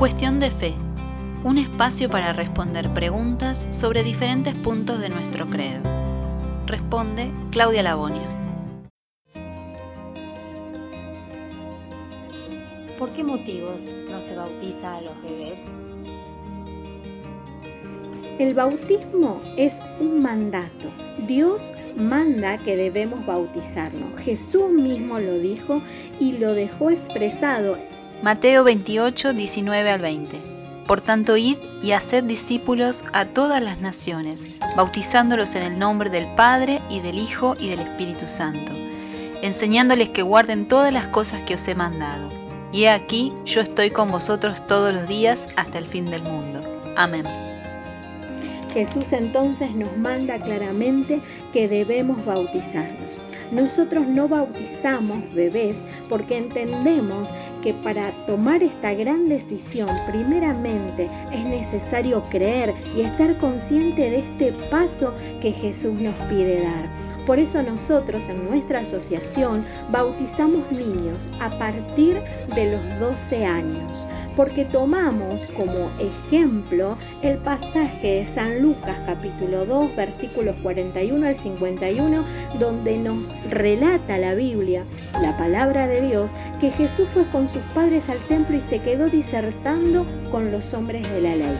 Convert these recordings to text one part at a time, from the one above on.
Cuestión de fe. Un espacio para responder preguntas sobre diferentes puntos de nuestro credo. Responde Claudia Labonia. ¿Por qué motivos no se bautiza a los bebés? El bautismo es un mandato. Dios manda que debemos bautizarnos. Jesús mismo lo dijo y lo dejó expresado. Mateo 28, 19 al 20. Por tanto, id y haced discípulos a todas las naciones, bautizándolos en el nombre del Padre y del Hijo y del Espíritu Santo, enseñándoles que guarden todas las cosas que os he mandado. Y he aquí, yo estoy con vosotros todos los días hasta el fin del mundo. Amén. Jesús entonces nos manda claramente que debemos bautizarnos. Nosotros no bautizamos bebés porque entendemos que para tomar esta gran decisión, primeramente es necesario creer y estar consciente de este paso que Jesús nos pide dar. Por eso nosotros en nuestra asociación bautizamos niños a partir de los 12 años, porque tomamos como ejemplo el pasaje de San Lucas capítulo 2 versículos 41 al 51, donde nos relata la Biblia, la palabra de Dios, que Jesús fue con sus padres al templo y se quedó disertando con los hombres de la ley.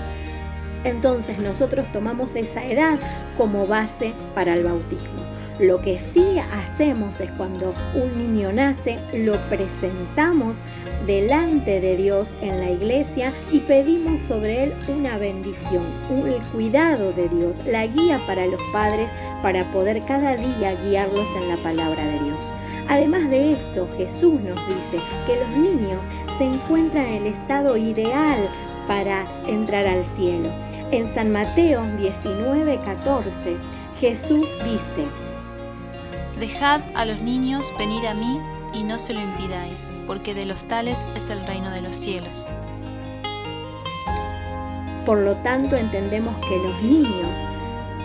Entonces nosotros tomamos esa edad como base para el bautismo. Lo que sí hacemos es cuando un niño nace, lo presentamos delante de Dios en la iglesia y pedimos sobre él una bendición, el cuidado de Dios, la guía para los padres para poder cada día guiarlos en la palabra de Dios. Además de esto, Jesús nos dice que los niños se encuentran en el estado ideal para entrar al cielo. En San Mateo 19:14, Jesús dice, Dejad a los niños venir a mí y no se lo impidáis, porque de los tales es el reino de los cielos. Por lo tanto, entendemos que los niños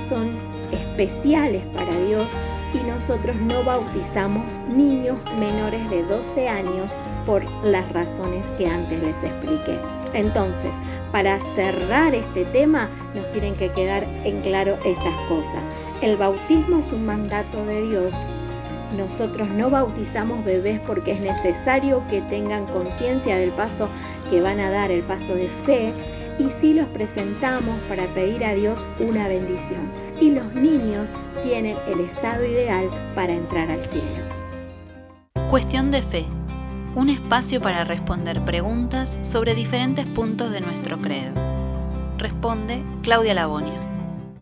son especiales para Dios y nosotros no bautizamos niños menores de 12 años por las razones que antes les expliqué. Entonces, para cerrar este tema, nos tienen que quedar en claro estas cosas. El bautismo es un mandato de Dios. Nosotros no bautizamos bebés porque es necesario que tengan conciencia del paso que van a dar, el paso de fe, y sí los presentamos para pedir a Dios una bendición. Y los niños tienen el estado ideal para entrar al cielo. Cuestión de fe. Un espacio para responder preguntas sobre diferentes puntos de nuestro credo. Responde Claudia Labonia.